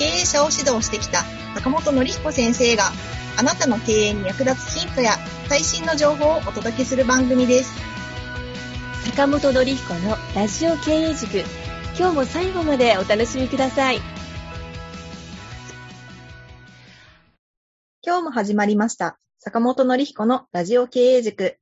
経営者を指導してきた坂本典彦先生があなたの経営に役立つヒントや最新の情報をお届けする番組です。坂本典彦のラジオ経営塾。今日も最後までお楽しみください。今日も始まりました。坂本典彦のラジオ経営塾。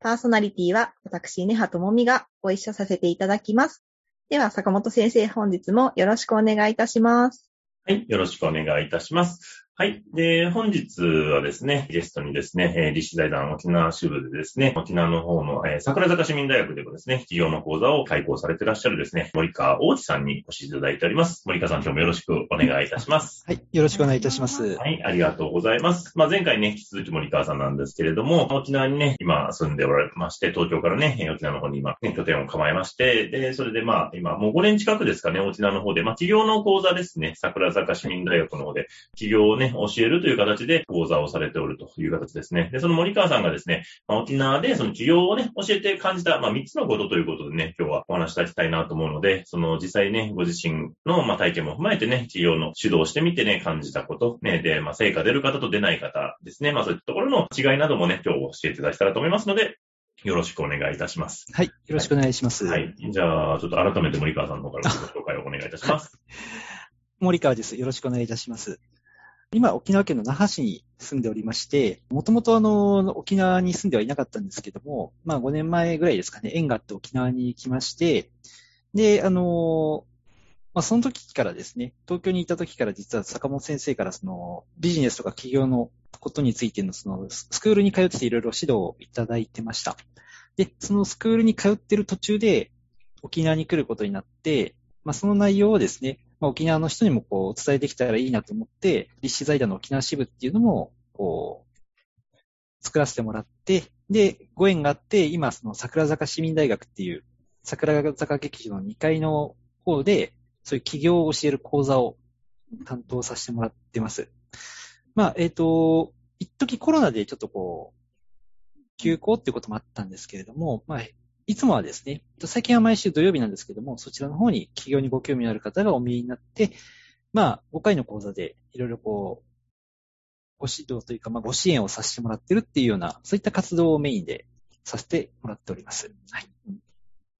パーソナリティは私、根葉智美がご一緒させていただきます。では、坂本先生、本日もよろしくお願いいたします。はい、よろしくお願いいたします。はい。で、本日はですね、ゲストにですね、えー、立志財団沖縄支部でですね、沖縄の方の、えー、桜坂市民大学でもですね、企業の講座を開講されていらっしゃるですね、森川大地さんにお越しいただいております。森川さん、今日もよろしくお願いいたします。はい。よろしくお願いいたします。はい。ありがとうございます。まあ、前回ね、引き続き森川さんなんですけれども、沖縄にね、今住んでおられまして、東京からね、沖縄の方に今、ね、拠点を構えまして、で、それでまあ、今、もう5年近くですかね、沖縄の方で、まあ、企業の講座ですね、桜坂市民大学の方で、企業をね、教えるという形で講座をされておるという形ですね。で、その森川さんがですね、まあ、沖縄でその企業をね、教えて感じた、まあ、3つのことということでね、今日はお話しいただきたいなと思うので、その実際ね、ご自身の、まあ、体験も踏まえてね、企業の指導してみてね、感じたこと、ね、で、まあ、成果出る方と出ない方ですね、まあ、そういったところの違いなどもね、今日教えていただけたらと思いますので、よろしくお願いいたします。はい。よろしくお願いします。はい。じゃあ、ちょっと改めて森川さんの方からご紹介をお願いいたします。森川です。よろしくお願いいたします。今、沖縄県の那覇市に住んでおりまして、もともとあの、沖縄に住んではいなかったんですけども、まあ5年前ぐらいですかね、縁があって沖縄に来まして、で、あの、まあその時からですね、東京にいた時から実は坂本先生からそのビジネスとか企業のことについてのそのスクールに通っていろいろ指導をいただいてました。で、そのスクールに通ってる途中で沖縄に来ることになって、まあその内容をですね、まあ、沖縄の人にもこう伝えできたらいいなと思って、立志財団の沖縄支部っていうのも、こう、作らせてもらって、で、ご縁があって、今、その桜坂市民大学っていう、桜坂劇場の2階の方で、そういう企業を教える講座を担当させてもらってます。まあ、えっ、ー、と、一時コロナでちょっとこう、休校っていうこともあったんですけれども、まあ、いつもはですね、最近は毎週土曜日なんですけども、そちらの方に企業にご興味のある方がお見えになって、まあ、5回の講座でいろいろこう、ご指導というか、まあ、ご支援をさせてもらってるっていうような、そういった活動をメインでさせてもらっております。はい。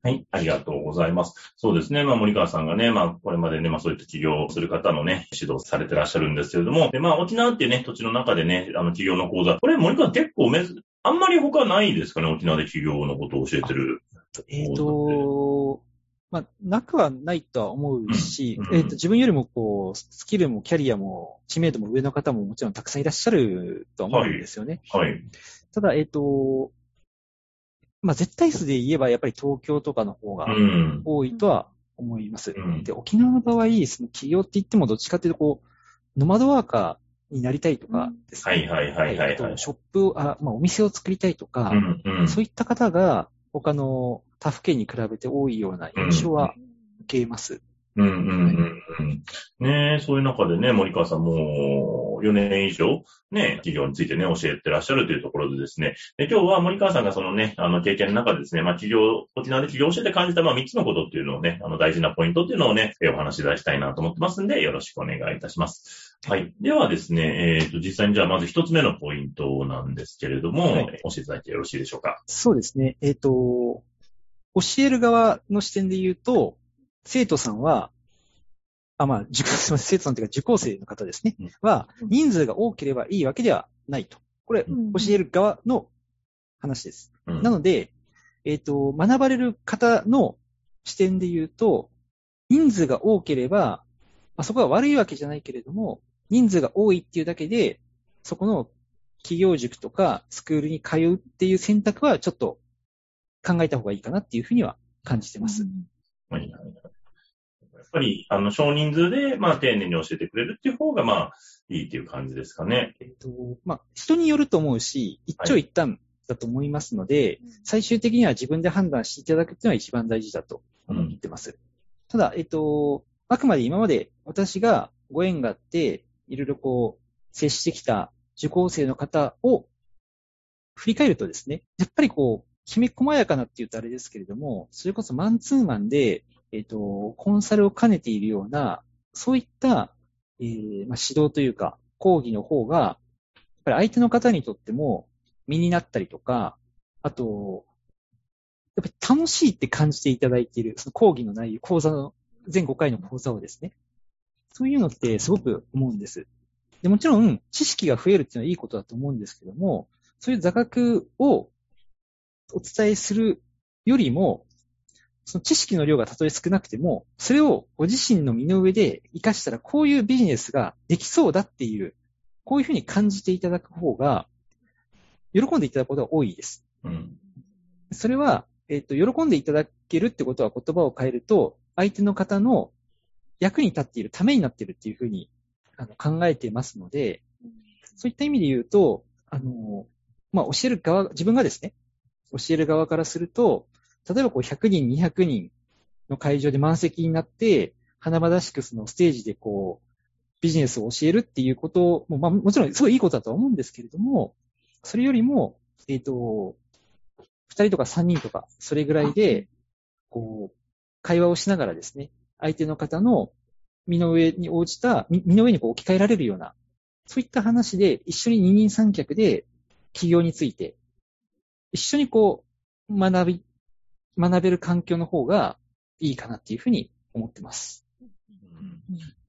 はい。ありがとうございます。そうですね。まあ、森川さんがね、まあ、これまでね、まあ、そういった起業をする方のね、指導されてらっしゃるんですけれども、で、まあ、沖縄っていうね、土地の中でね、あの、起業の講座、これ森川結構め、あんまり他ないですかね、沖縄で起業のことを教えてる。えっ、ー、と、まあ、なくはないとは思うし、うんうん、えっ、ー、と、自分よりもこう、スキルもキャリアも知名度も上の方ももちろんたくさんいらっしゃるとは思うんですよね。はい。はい、ただ、えっ、ー、と、まあ、絶対数で言えばやっぱり東京とかの方が多いとは思います。うん、で、沖縄の場合、その企業って言ってもどっちかっていうとこう、ノマドワーカー、になりたいとかですね。はいはいはいはい、はい、ショップ、あまあ、お店を作りたいとか、うんうん、そういった方が他の他府県に比べて多いような印象は受けます。うんうんうんうん。ねそういう中でね、森川さんも4年以上、ね、企業についてね、教えてらっしゃるというところでですね、で今日は森川さんがそのね、あの経験の中でですね、まあ企業、沖縄で企業を教えて感じたまあ3つのことっていうのをね、あの大事なポイントっていうのをね、お話しいただきたいなと思ってますんで、よろしくお願いいたします。はい。ではですね、えっ、ー、と、実際にじゃあまず1つ目のポイントなんですけれども、はい、教えていただいてよろしいでしょうか？そうですね。えっ、ー、と、教える側の視点で言うと、生徒さんは、あ、まあ、受 すみません、生徒さんというか受講生の方ですね、うん、は、人数が多ければいいわけではないと。これ、教える側の話です。うん、なので、えっ、ー、と、学ばれる方の視点で言うと、人数が多ければ、まあ、そこは悪いわけじゃないけれども、人数が多いっていうだけで、そこの企業塾とかスクールに通うっていう選択はちょっと考えた方がいいかなっていうふうには感じてます。はいはい。わかやっぱり、あの、少人数で、まあ、丁寧に教えてくれるっていう方が、まあ、いいっていう感じですかね。えっと、まあ、人によると思うし、一長一短だと思いますので、最終的には自分で判断していただくっていうのは一番大事だと思ってます。ただ、えっと、あくまで今まで私がご縁があって、いろいろこう、接してきた受講生の方を振り返るとですね、やっぱりこう、きめ細やかなって言うとあれですけれども、それこそマンツーマンで、えっと、コンサルを兼ねているような、そういった、えーまあ、指導というか、講義の方が、やっぱり相手の方にとっても身になったりとか、あと、やっぱり楽しいって感じていただいている、その講義の内容、講座の、全5回の講座をですね。そういうのってすごく思うんです。でもちろん、知識が増えるっていうのはいいことだと思うんですけども、そういう座学をお伝えするよりも、その知識の量がたとえ少なくても、それをご自身の身の上で活かしたら、こういうビジネスができそうだっていう、こういうふうに感じていただく方が、喜んでいただくことが多いです。うん。それは、えっ、と、喜んでいただけるってことは言葉を変えると、相手の方の役に立っている、ためになっているっていうふうにあの考えていますので、そういった意味で言うと、あの、まあ、教える側、自分がですね、教える側からすると、例えばこう100人、200人の会場で満席になって、華々しくそのステージでこう、ビジネスを教えるっていうことも、まあ、もちろんすごいいいことだとは思うんですけれども、それよりも、えっ、と、二人とか三人とか、それぐらいで、こう、会話をしながらですね、相手の方の身の上に応じた、身身の上にこう置き換えられるような、そういった話で、一緒に二人三脚で企業について、一緒にこう、学び、学べる環境の方がいいかなっていうふうに思ってます。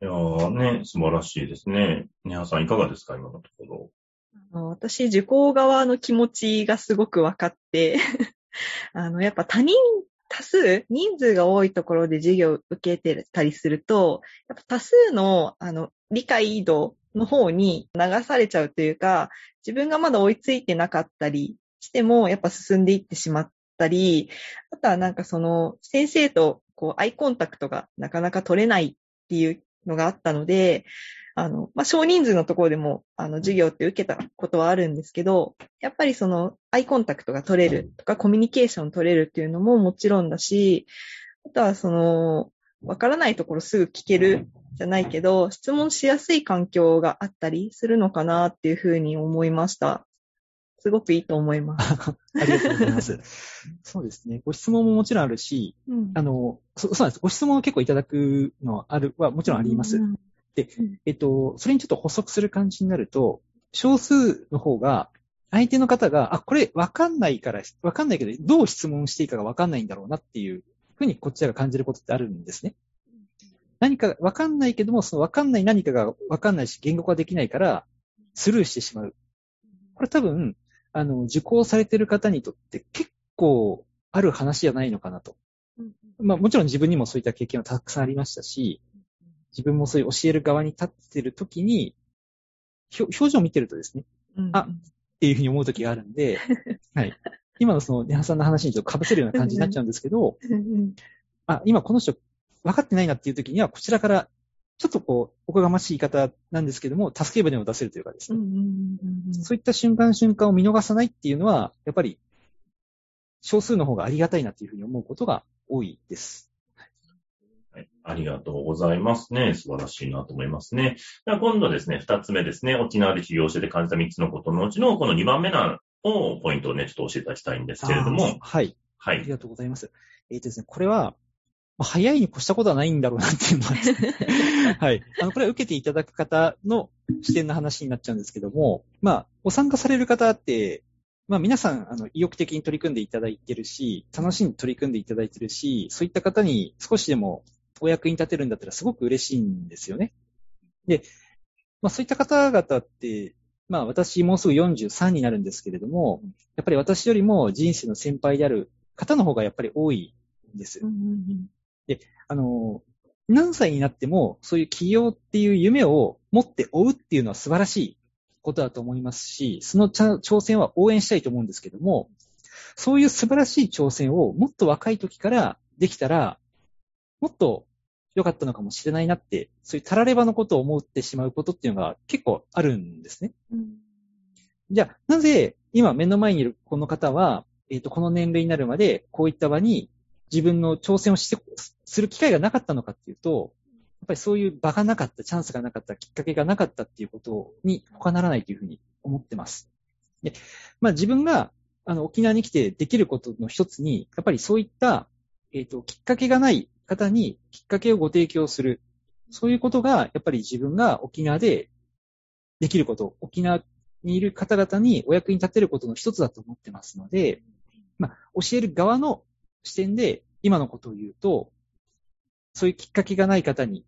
いやーね、素晴らしいですね。ネハさんいかがですか今のところ。あの私、受講側の気持ちがすごく分かって、あの、やっぱ他人、多数、人数が多いところで授業を受けてたりすると、やっぱ多数の、あの、理解度の方に流されちゃうというか、自分がまだ追いついてなかったりしても、やっぱ進んでいってしまったり、あとはなんかその、先生とこう、アイコンタクトがなかなか取れないっていうのがあったので、あの、まあ、少人数のところでも、あの、授業って受けたことはあるんですけど、やっぱりその、アイコンタクトが取れるとか、コミュニケーション取れるっていうのももちろんだし、あとはその、わからないところすぐ聞けるじゃないけど、質問しやすい環境があったりするのかなっていうふうに思いました。すごくいいと思います。ありがとうございます。そうですね。ご質問ももちろんあるし、うんあの、そそうなんです。ご質問を結構いただくのはある、はもちろんあります。うんえっと、それにちょっと補足する感じになると、少数の方が、相手の方が、あ、これわかんないから、わかんないけど、どう質問していいかがわかんないんだろうなっていうふうにこちらが感じることってあるんですね。何かわかんないけども、そのわかんない何かがわかんないし、言語化できないから、スルーしてしまう。これ多分、あの、受講されてる方にとって結構ある話じゃないのかなと。まあもちろん自分にもそういった経験はたくさんありましたし、自分もそういう教える側に立ってるときに、表情を見てるとですね、うんあっていうふうに思うときがあるんで、はい。今のその、ネハさんの話にちょっと被せるような感じになっちゃうんですけど、うんあ、今この人分かってないなっていうときには、こちらから、ちょっとこう、おこがましい言い方なんですけども、助け舟を出せるというかですね、うんうんうんうんそういった瞬間瞬間を見逃さないっていうのは、やっぱり、少数の方がありがたいなっていうふうに思うことが多いです。はい。ありがとうございますね。素晴らしいなと思いますね。では今度ですね、二つ目ですね。沖縄で起業してて感じた三つのことのうちの、この二番目なのを、ポイントをね、ちょっと教えていただきたいんですけれども、はい。はい。ありがとうございます。えっ、とですね、これは、まあ早いに越したことはないんだろうなっていうのは はい。あの、これは受けていただく方の視点の話になっちゃうんですけども、まあ、ご参加される方って、まあ皆さん、あの、意欲的に取り組んでいただいてるし、楽しんで取り組んでいただいてるし、そういった方に少しでもお役に立てるんだったらすごく嬉しいんですよね。で、まあそういった方々って、まあ私もうすぐ43になるんですけれども、やっぱり私よりも人生の先輩である方の方がやっぱり多いんですう。んうんあの、何歳になってもそういう起業っていう夢を持って追うっていうのは素晴らしいことだと思いますし、その挑戦は応援したいと思うんですけども、そういう素晴らしい挑戦をもっと若い時からできたら、もっと良かったのかもしれないなって、そういうたらればのことを思ってしまうことっていうのが結構あるんですね。じゃあ、なぜ今目の前にいるこの方は、えっ、と、この年齢になるまでこういった場に自分の挑戦をして、する機会がなかったのかっていうと、やっぱりそういう場がなかった、チャンスがなかった、きっかけがなかったっていうことに他ならないというふうに思ってます。で、まあ自分があの沖縄に来てできることの一つに、やっぱりそういった、えっ、と、きっかけがない方にきっかけをご提供する。そういうことが、やっぱり自分が沖縄でできること、沖縄にいる方々にお役に立てることの一つだと思ってますので、まあ、教える側の視点で今のことを言うと、そういうきっかけがない方に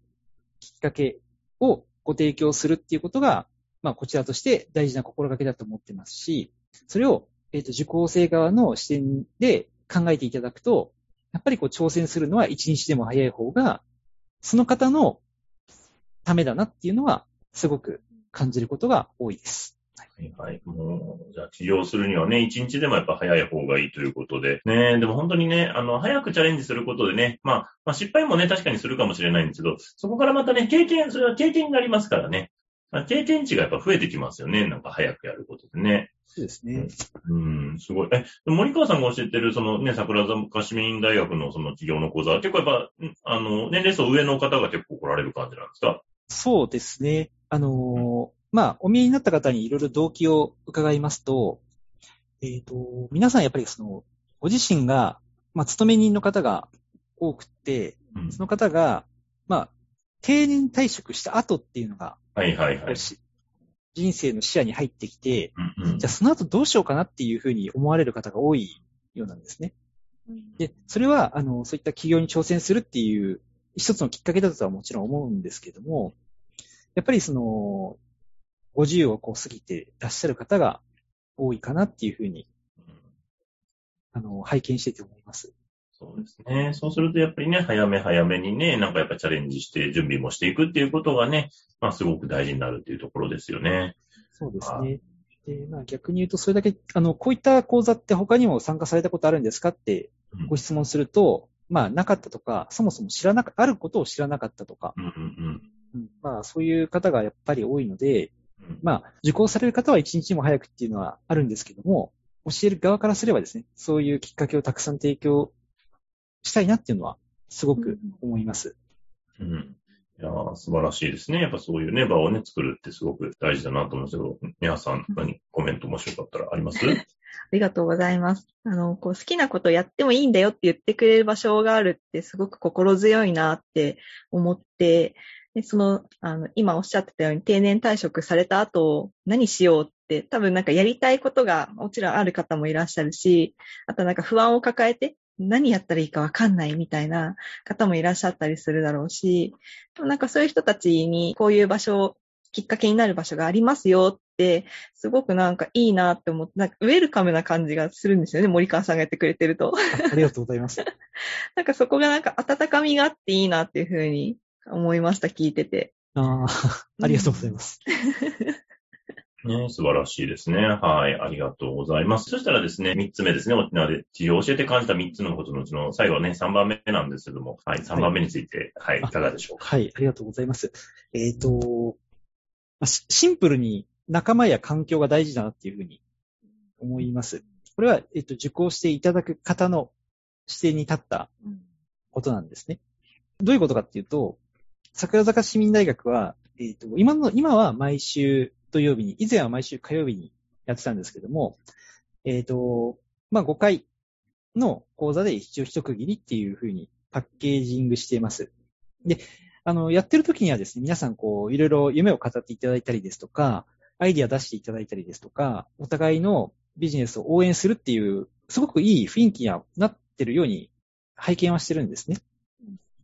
きっかけをご提供するっていうことが、まあ、こちらとして大事な心がけだと思ってますし、それを、えっ、と、受講生側の視点で考えていただくと、やっぱりこう挑戦するのは一日でも早い方が、その方のためだなっていうのは、すごく感じることが多いです。はいはい。もう、じゃあ治療するにはね、一日でもやっぱ早い方がいいということで。ねでも本当にね、あの、早くチャレンジすることでね、まあ、まあ失敗もね、確かにするかもしれないんですけど、そこからまたね、経験、それは経験になりますからね。まあ経験値がやっぱ増えてきますよね。なんか早くやることでね。そうですね。うん、すごい。え、森川さんが教えてる、そのね、桜坂市民大学のその企業の講座は結構やっぱ、んあの、年齢層上の方が結構来られる感じなんですか？そうですね。あのーまあ、お見えになった方にいろいろ動機を伺いますと、えっ、と、皆さんやっぱりその、ご自身が、まあ、勤め人の方が多くて、うんその方が、まあ、定年退職した後っていうのが、はいはいはい。し人生の視野に入ってきて、うんうんじゃあその後どうしようかなっていうふうに思われる方が多いようなんですね。で、それは、あの、そういった企業に挑戦するっていう一つのきっかけだとはもちろん思うんですけども、やっぱりその、50をこう過ぎてらっしゃる方が多いかなっていうふうに、あの、拝見してて思います。そうですね。そうするとやっぱりね、早め早めにね、なんかやっぱチャレンジして準備もしていくっていうことがね、まあすごく大事になるっていうところですよね。そうですね。で、まあ逆に言うと、それだけ、あの、こういった講座って他にも参加されたことあるんですかってうんご質問すると、まあなかったとか、そもそも知らなか、あることを知らなかったとか、うんうんうんまあそういう方がやっぱり多いので、うん。まあ受講される方は一日も早くっていうのはあるんですけども、教える側からすればですね、そういうきっかけをたくさん提供したいなっていうのはすごく思います。うん。いやー素晴らしいですね。やっぱそういうね、場をね、作るってすごく大事だなと思うんですけど、皆さん何コメントもしよかったらあります？ありがとうございます。あの、こう好きなことやってもいいんだよって言ってくれる場所があるってすごく心強いなって思って、でその、あの、今おっしゃってたように定年退職された後何しようって多分なんかやりたいことがもちろんある方もいらっしゃるし、あとなんか不安を抱えて何やったらいいかわかんないみたいな方もいらっしゃったりするだろうし、でもなんかそういう人たちにこういう場所、きっかけになる場所がありますよってすごくなんかいいなって思って、なんかウェルカムな感じがするんですよね、森川さんがやってくれてると。ありがとうございます。なんかそこがなんか温かみがあっていいなっていうふうに思いました、聞いてて。ああ、ありがとうございます。ね、素晴らしいですね。はい、ありがとうございます。そしたらですね、三つ目ですね、沖縄で治療を教えて感じた三つのことのうちの最後はね、三番目なんですけども、はい、三番目について、はい、いかがでしょうか？はい、ありがとうございます。えっ、と、まあシシンプルに仲間や環境が大事だなっていうふうに思います。これは、えっ、と、受講していただく方の視点に立ったことなんですね。どういうことかっていうと、桜坂市民大学は、えっ、と、今の、今は毎週土曜日に、以前は毎週火曜日にやってたんですけども、えっ、と、まあ、5回の講座で一応一区切りっていうふうにパッケージングしています。で、あの、やってる時にはですね、皆さんこう、いろいろ夢を語っていただいたりですとか、アイディア出していただいたりですとか、お互いのビジネスを応援するっていう、すごくいい雰囲気にはなってるように拝見はしてるんですね。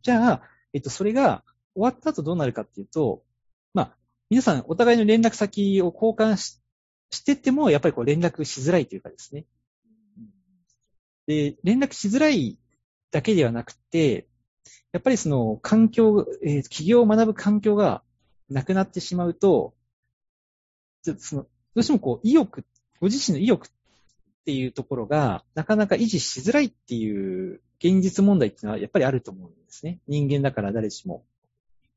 じゃあ、えっと、それが終わった後どうなるかっていうと、まあ、皆さんお互いの連絡先を交換ししてても、やっぱりこう連絡しづらいというかですね。で、連絡しづらいだけではなくて、やっぱりその環境、えー企業を学ぶ環境がなくなってしまうと、ちょそのどうしてもこう意欲、ご自身の意欲っていうところがなかなか維持しづらいっていう現実問題っていうのはやっぱりあると思うんですね。人間だから誰しも。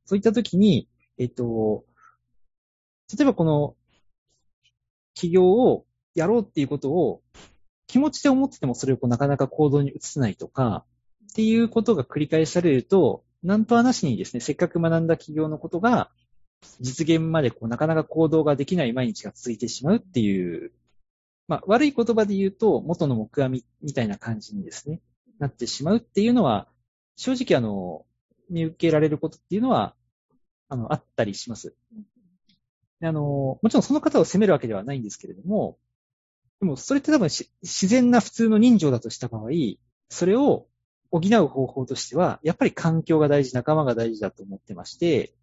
そういった時に、えっと、例えばこの、起業をやろうっていうことを気持ちで思っててもそれをなかなか行動に移せないとか、っていうことが繰り返されると、なんとはなしにですね、せっかく学んだ起業のことが、実現までこうなかなか行動ができない毎日が続いてしまうっていう、まあ悪い言葉で言うと元の目標みたいな感じにですね、なってしまうっていうのは、正直あの、見受けられることっていうのは、あの、あったりします。あの、もちろんその方を責めるわけではないんですけれども、でもそれって多分自然な普通の人情だとした場合、それを補う方法としては、やっぱり環境が大事、仲間が大事だと思ってまして、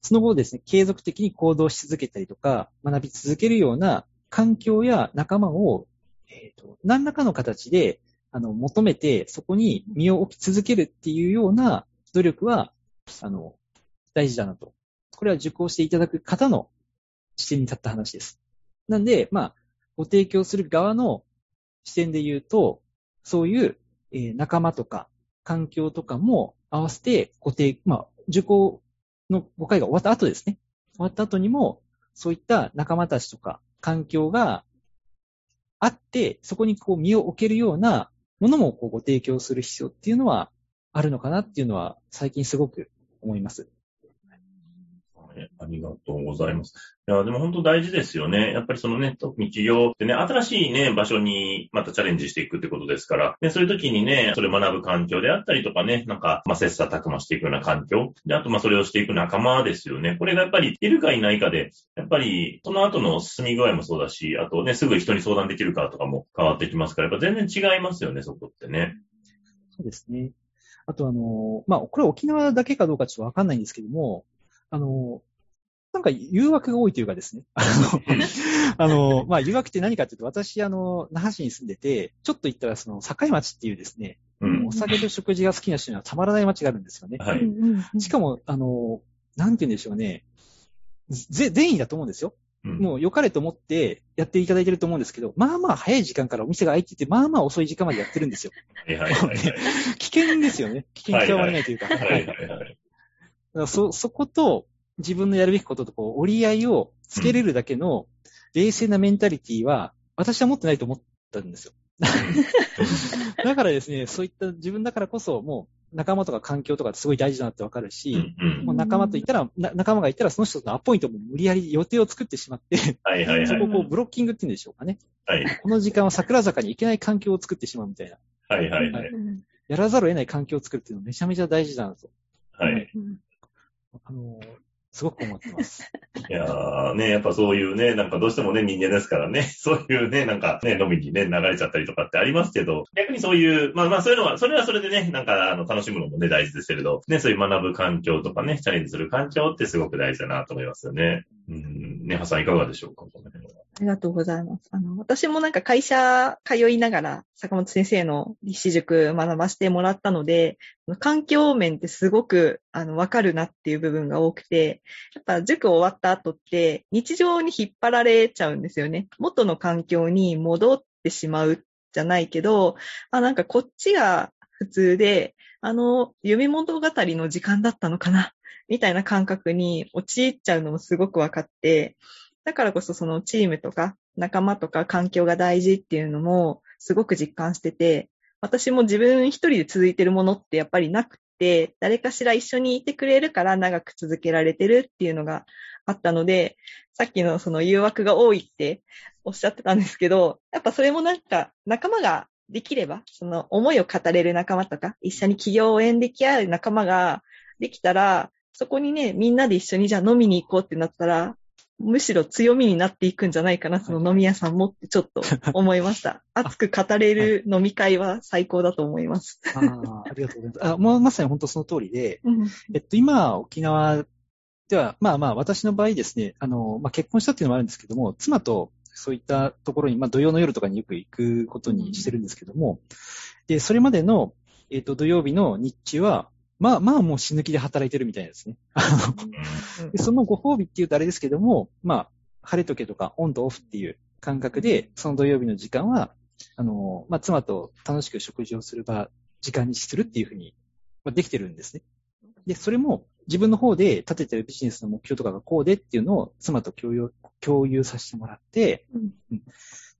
その後ですね、継続的に行動し続けたりとか、学び続けるような環境や仲間を、えーと、何らかの形であの求めて、そこに身を置き続けるっていうような努力は、あの、大事だなと。これは受講していただく方の視点に立った話です。なんで、まあ、ご提供する側の視点で言うと、そういう、えー、仲間とか環境とかも合わせてご提、まあ、受講の5回が終わった後ですね。終わった後にも、そういった仲間たちとか環境があって、そこにこう身を置けるようなものもこうご提供する必要っていうのはあるのかなっていうのは最近すごく思います。ありがとうございます。いや、でも本当大事ですよね。やっぱりそのね、特に企業ってね、新しいね、場所にまたチャレンジしていくってことですから、ね、そういう時にね、それを学ぶ環境であったりとかね、なんか、まあ、切磋琢磨していくような環境。で、あと、まあ、それをしていく仲間ですよね。これがやっぱり、いるかいないかで、やっぱり、その後の進み具合もそうだし、あとね、すぐ人に相談できるかとかも変わってきますから、やっぱ全然違いますよね、そこってね。そうですね。あとあの、まあ、これ沖縄だけかどうかちょっとわかんないんですけども、あの、なんか誘惑が多いというかですね。あの、あのまあ、誘惑って何かっていうと、私、あの、那覇市に住んでて、ちょっと行ったら、その、境町っていうですね、うん、お酒と食事が好きな人にはたまらない町があるんですよね。はい。しかも、あの、なんて言うんでしょうね。ぜ、善意だと思うんですよ。うん、もう良かれと思ってやっていただいてると思うんですけど、まあまあ早い時間からお店が開いてて、まあまあ遅い時間までやってるんですよ。はいはいはい、はい、危険ですよね。危険極まりないというか。はいはいはいはい、そ、そこと、自分のやるべきこととこう折り合いをつけれるだけの冷静なメンタリティは、私は持ってないと思ったんですよ。だからですね、そういった自分だからこそ、もう仲間とか環境とかすごい大事だなってわかるし、もう仲間と言ったら、仲間がいたらその人のアポイントも無理やり予定を作ってしまって、はいはいはい、そこをこうブロッキングって言うんでしょうかね。はい、この時間は桜坂に行けない環境を作ってしまうみたいな。はいはいはい。やらざるを得ない環境を作るっていうのはめちゃめちゃ大事だなと。はい。あの、すごく思ってます。いやーね、やっぱそういうね、なんかどうしてもね、人間ですからね、そういうね、なんかね、飲みにね、流れちゃったりとかってありますけど、逆にそういう、まあまあそういうのは、それはそれでね、なんかあの楽しむのもね、大事ですけれど、ね、そういう学ぶ環境とかね、チャレンジする環境ってすごく大事だなと思いますよね。うん、ねはさんいかがでしょうか、ありがとうございます。あの、私もなんか会社通いながら、坂本先生の立志塾学ばせてもらったので、環境面ってすごく、あの、わかるなっていう部分が多くて、やっぱ塾終わった後って、日常に引っ張られちゃうんですよね。元の環境に戻ってしまうじゃないけど、あ、なんかこっちが普通で、あの、夢物語の時間だったのかなみたいな感覚に陥っちゃうのもすごくわかって、だからこそそのチームとか仲間とか環境が大事っていうのもすごく実感してて、私も自分一人で続いてるものってやっぱりなくて、誰かしら一緒にいてくれるから長く続けられてるっていうのがあったので、さっきのその誘惑が多いっておっしゃってたんですけど、やっぱそれもなんか仲間ができれば、その思いを語れる仲間とか、一緒に企業を応援でき合う仲間ができたら、そこにね、みんなで一緒にじゃあ飲みに行こうってなったら、むしろ強みになっていくんじゃないかな、その飲み屋さんもってちょっと 思いました。熱く語れる飲み会は最高だと思います。あありがとうございます。あもうまさに本当その通りで、えっと、今、沖縄では、まあまあ、私の場合ですね、あの、まあ結婚したっていうのもあるんですけども、妻とそういったところに、まあ土曜の夜とかによく行くことにしてるんですけども、で、それまでの、えっと、土曜日の日中は、まあまあもう死ぬ気で働いてるみたいですね。そのご褒美って言うとあれですけども、まあ、晴れとけとかオンとオフっていう感覚で、その土曜日の時間はあの、まあ、妻と楽しく食事をする場、時間にするっていうふうに、まあ、できてるんですね。で、それも自分の方で立ててるビジネスの目標とかがこうでっていうのを妻と共有、共有させてもらって、うんうん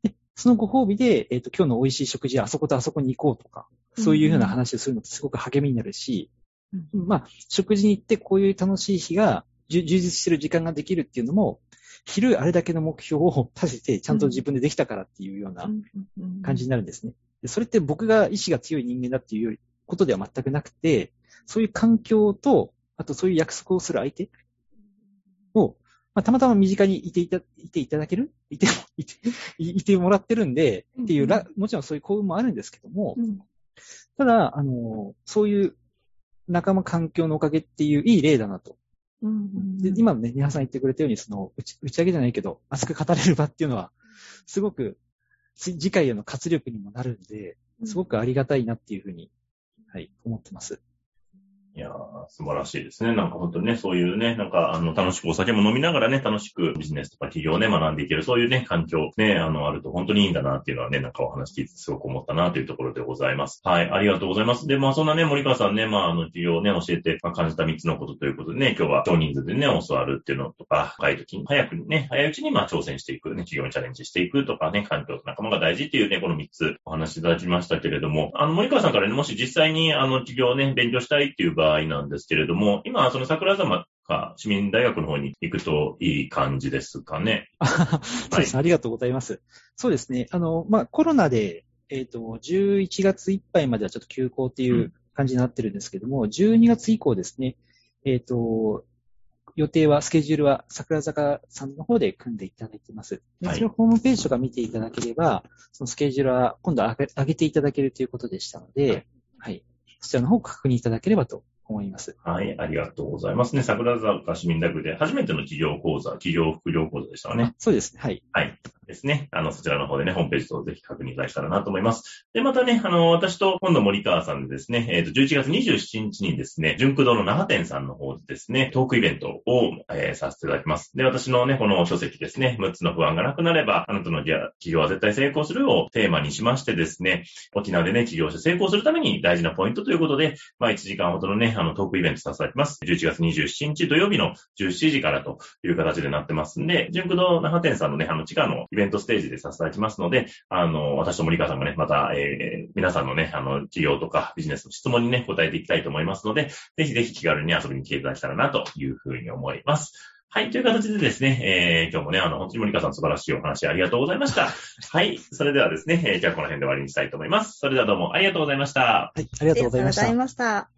でそのご褒美で、えっ、ー、と、今日の美味しい食事、あそことあそこに行こうとか、そういうふうな話をするのってすごく励みになるし、うん、まあ、食事に行ってこういう楽しい日が、充実してる時間ができるっていうのも、昼あれだけの目標を立てて、ちゃんと自分でできたからっていうような感じになるんですね。それって僕が意志が強い人間だっていうことでは全くなくて、そういう環境と、あとそういう約束をする相手を、まあ、たまたま身近にいていた、いていただける？いて、いて、いてもらってるんで、っていう、もちろんそういう幸運もあるんですけども、ただ、あの、そういう仲間環境のおかげっていういい例だなと。で今ね、皆さん言ってくれたように、その打ち、打ち上げじゃないけど、熱く語れる場っていうのは、すごく、次回への活力にもなるんで、すごくありがたいなっていうふうに、はい、思ってます。いやー、素晴らしいですね。なんか本当にね、そういうね、なんか、あの、楽しくお酒も飲みながらね、楽しくビジネスとか企業をね、学んでいける、そういうね、環境ね、あの、あると本当にいいんだなっていうのはね、なんかお話聞いてすごく思ったなというところでございます。はい、ありがとうございます。で、まあ、そんなね、森川さんね、まあ、あの、企業をね、教えて、まあ、感じた3つのことということでね、今日は少人数でね、教わるっていうのとか、若い時に、早くね、早いうちにまあ、挑戦していく、ね、企業にチャレンジしていくとかね、環境と仲間が大事っていうね、この3つお話しいただきましたけれども、あの、森川さんからね、もし実際に、あの、企業をね、勉強したいっていう場合なんですけれども、今、その桜沢か市民大学の方に行くといい感じですかね。そうですね、はい、ありがとうございます。そうですね。あの、まあ、コロナで、えっ、ー、と、11月いっぱいまではちょっと休校っていう感じになってるんですけども、うん、12月以降ですね、えっ、ー、と、予定は、スケジュールは桜坂さんの方で組んでいただいてます。で、それをホームページとか見ていただければ、そのスケジュールは今度上げ上げていただけるということでしたので、はい、はい。そちらの方を確認いただければと思います。はい、ありがとうございますね。桜坂市民大学で初めての企業講座、企業副業講座でしたね。そうですね。はい。はい。ですね。あの、そちらの方でね、ホームページとぜひ確認いただけたらなと思います。で、またね、あの、私と今度森川さんでですね、えっ、ー、と、11月27日にですね、純駆動の長店さんの方でですね、トークイベントを、えー、させていただきます。で、私のね、この書籍ですね、6つの不安がなくなれば、あなたの企業は絶対成功するをテーマにしましてですね、沖縄でね、起業して成功するために大事なポイントということで、まあ、1時間ほどのね、あの、トークイベントさせていただきます。11月27日土曜日の17時からという形でなってますんで、純駆動長店さんのね、あの、地下のイベントステージでさせていただきますので、あの、私と森川さんもね、また、えー、皆さんのね、あの、企業とかビジネスの質問にね、答えていきたいと思いますので、ぜひぜひ気軽に遊びに来ていただけたらなというふうに思います。はい、という形でですね、えー、今日もね、あの、本当に森川さん素晴らしいお話ありがとうございました。はい、それではですね、えー、じゃあこの辺で終わりにしたいと思います。それではどうもありがとうございました。はい、ありがとうございました。ありがとうございました。